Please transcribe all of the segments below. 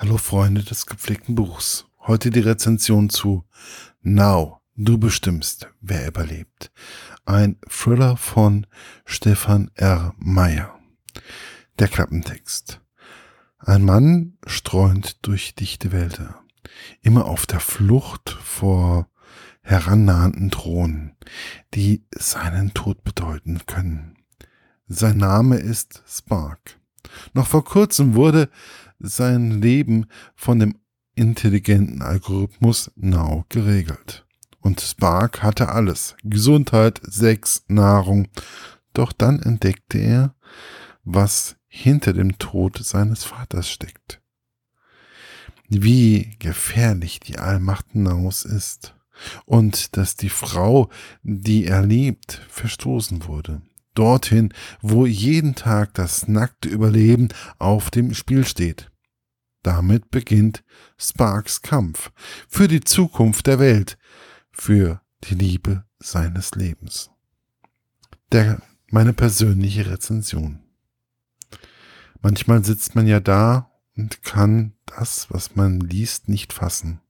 Hallo Freunde des gepflegten Buchs. Heute die Rezension zu Now, du bestimmst, wer überlebt. Ein Thriller von Stefan R. Meyer. Der Klappentext. Ein Mann streunt durch dichte Wälder, immer auf der Flucht vor herannahenden Drohnen, die seinen Tod bedeuten können. Sein Name ist Spark. Noch vor kurzem wurde sein Leben von dem intelligenten Algorithmus Now geregelt. Und Spark hatte alles. Gesundheit, Sex, Nahrung. Doch dann entdeckte er, was hinter dem Tod seines Vaters steckt. Wie gefährlich die Allmacht Naus ist. Und dass die Frau, die er liebt, verstoßen wurde dorthin, wo jeden Tag das nackte Überleben auf dem Spiel steht. Damit beginnt Sparks Kampf für die Zukunft der Welt, für die Liebe seines Lebens. Der, meine persönliche Rezension. Manchmal sitzt man ja da und kann das, was man liest, nicht fassen.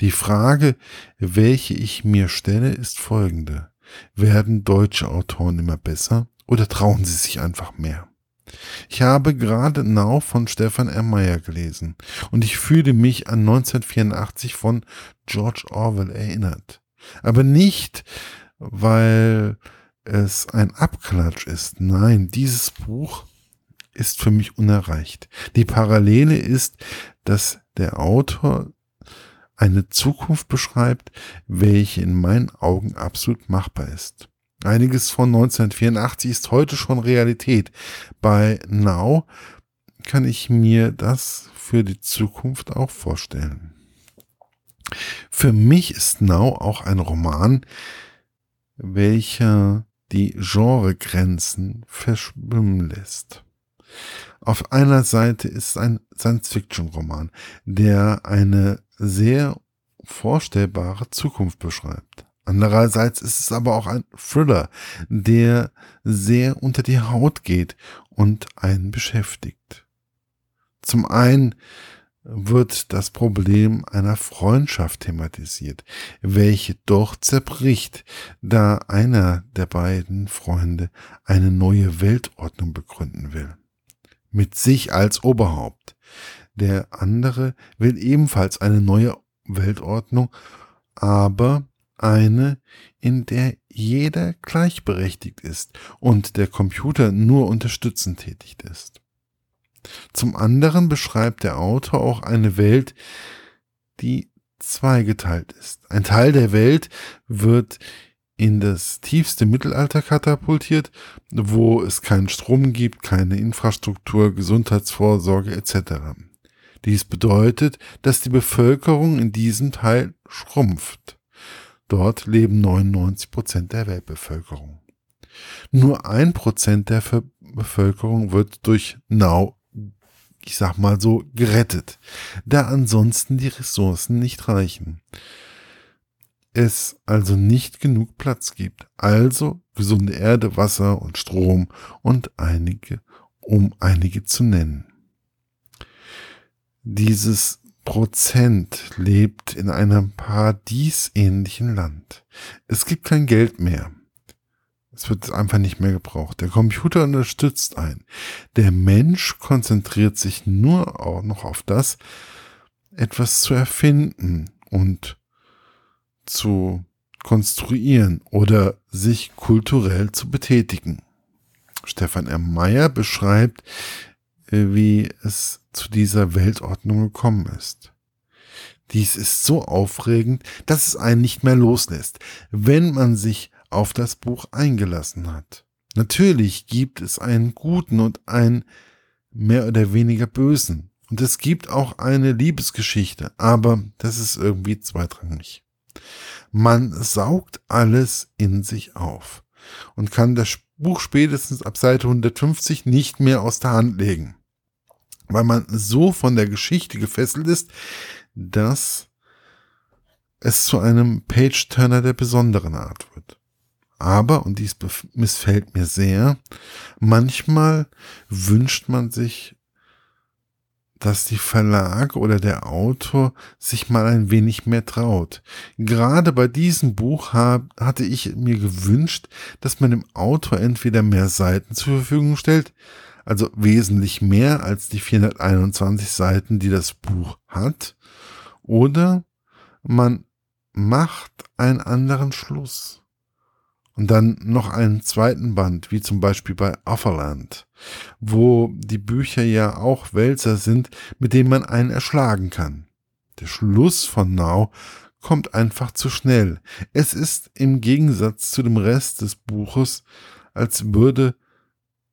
Die Frage, welche ich mir stelle, ist folgende. Werden deutsche Autoren immer besser oder trauen sie sich einfach mehr? Ich habe gerade Now von Stefan R. Meyer gelesen und ich fühle mich an 1984 von George Orwell erinnert. Aber nicht, weil es ein Abklatsch ist. Nein, dieses Buch ist für mich unerreicht. Die Parallele ist, dass der Autor eine Zukunft beschreibt, welche in meinen Augen absolut machbar ist. Einiges von 1984 ist heute schon Realität. Bei Now kann ich mir das für die Zukunft auch vorstellen. Für mich ist Now auch ein Roman, welcher die Genregrenzen verschwimmen lässt. Auf einer Seite ist ein Science-Fiction-Roman, der eine sehr vorstellbare Zukunft beschreibt. Andererseits ist es aber auch ein Thriller, der sehr unter die Haut geht und einen beschäftigt. Zum einen wird das Problem einer Freundschaft thematisiert, welche doch zerbricht, da einer der beiden Freunde eine neue Weltordnung begründen will. Mit sich als Oberhaupt. Der andere will ebenfalls eine neue Weltordnung, aber eine, in der jeder gleichberechtigt ist und der Computer nur unterstützend tätig ist. Zum anderen beschreibt der Autor auch eine Welt, die zweigeteilt ist. Ein Teil der Welt wird in das tiefste Mittelalter katapultiert, wo es keinen Strom gibt, keine Infrastruktur, Gesundheitsvorsorge etc. Dies bedeutet, dass die Bevölkerung in diesem Teil schrumpft. Dort leben 99 Prozent der Weltbevölkerung. Nur ein Prozent der Bevölkerung wird durch Now, ich sag mal so, gerettet, da ansonsten die Ressourcen nicht reichen. Es also nicht genug Platz gibt. Also gesunde Erde, Wasser und Strom und einige, um einige zu nennen. Dieses Prozent lebt in einem paradiesähnlichen Land. Es gibt kein Geld mehr. Es wird einfach nicht mehr gebraucht. Der Computer unterstützt einen. Der Mensch konzentriert sich nur auch noch auf das, etwas zu erfinden und zu konstruieren oder sich kulturell zu betätigen. Stefan R. Meyer beschreibt, wie es zu dieser Weltordnung gekommen ist. Dies ist so aufregend, dass es einen nicht mehr loslässt, wenn man sich auf das Buch eingelassen hat. Natürlich gibt es einen guten und einen mehr oder weniger bösen. Und es gibt auch eine Liebesgeschichte, aber das ist irgendwie zweitrangig. Man saugt alles in sich auf und kann das Buch spätestens ab Seite 150 nicht mehr aus der Hand legen weil man so von der Geschichte gefesselt ist, dass es zu einem Page-Turner der besonderen Art wird. Aber, und dies missfällt mir sehr, manchmal wünscht man sich dass die Verlag oder der Autor sich mal ein wenig mehr traut. Gerade bei diesem Buch hab, hatte ich mir gewünscht, dass man dem Autor entweder mehr Seiten zur Verfügung stellt, also wesentlich mehr als die 421 Seiten, die das Buch hat, oder man macht einen anderen Schluss. Und dann noch einen zweiten Band, wie zum Beispiel bei Offerland, wo die Bücher ja auch Wälzer sind, mit denen man einen erschlagen kann. Der Schluss von Now kommt einfach zu schnell. Es ist im Gegensatz zu dem Rest des Buches, als würde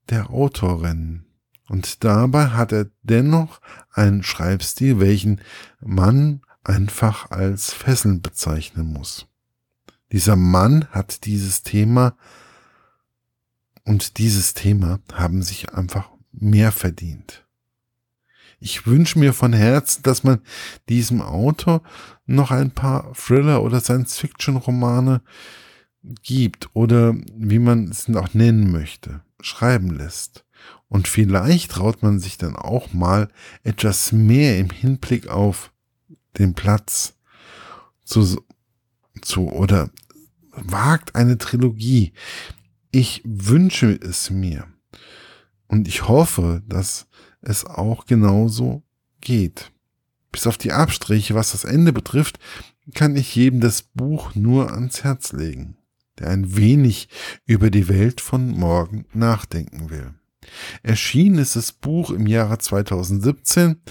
der Autor rennen. Und dabei hat er dennoch einen Schreibstil, welchen man einfach als Fesseln bezeichnen muss. Dieser Mann hat dieses Thema und dieses Thema haben sich einfach mehr verdient. Ich wünsche mir von Herzen, dass man diesem Autor noch ein paar Thriller oder Science-Fiction-Romane gibt oder wie man es auch nennen möchte, schreiben lässt. Und vielleicht traut man sich dann auch mal etwas mehr im Hinblick auf den Platz zu, zu oder wagt eine Trilogie. Ich wünsche es mir. Und ich hoffe, dass es auch genauso geht. Bis auf die Abstriche, was das Ende betrifft, kann ich jedem das Buch nur ans Herz legen, der ein wenig über die Welt von morgen nachdenken will. Erschienen ist das Buch im Jahre 2017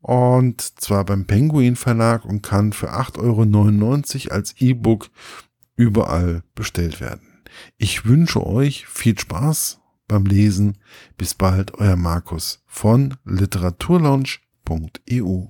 und zwar beim Penguin Verlag und kann für 8,99 Euro als E-Book überall bestellt werden. Ich wünsche euch viel Spaß beim Lesen. Bis bald, euer Markus von literaturlaunch.eu.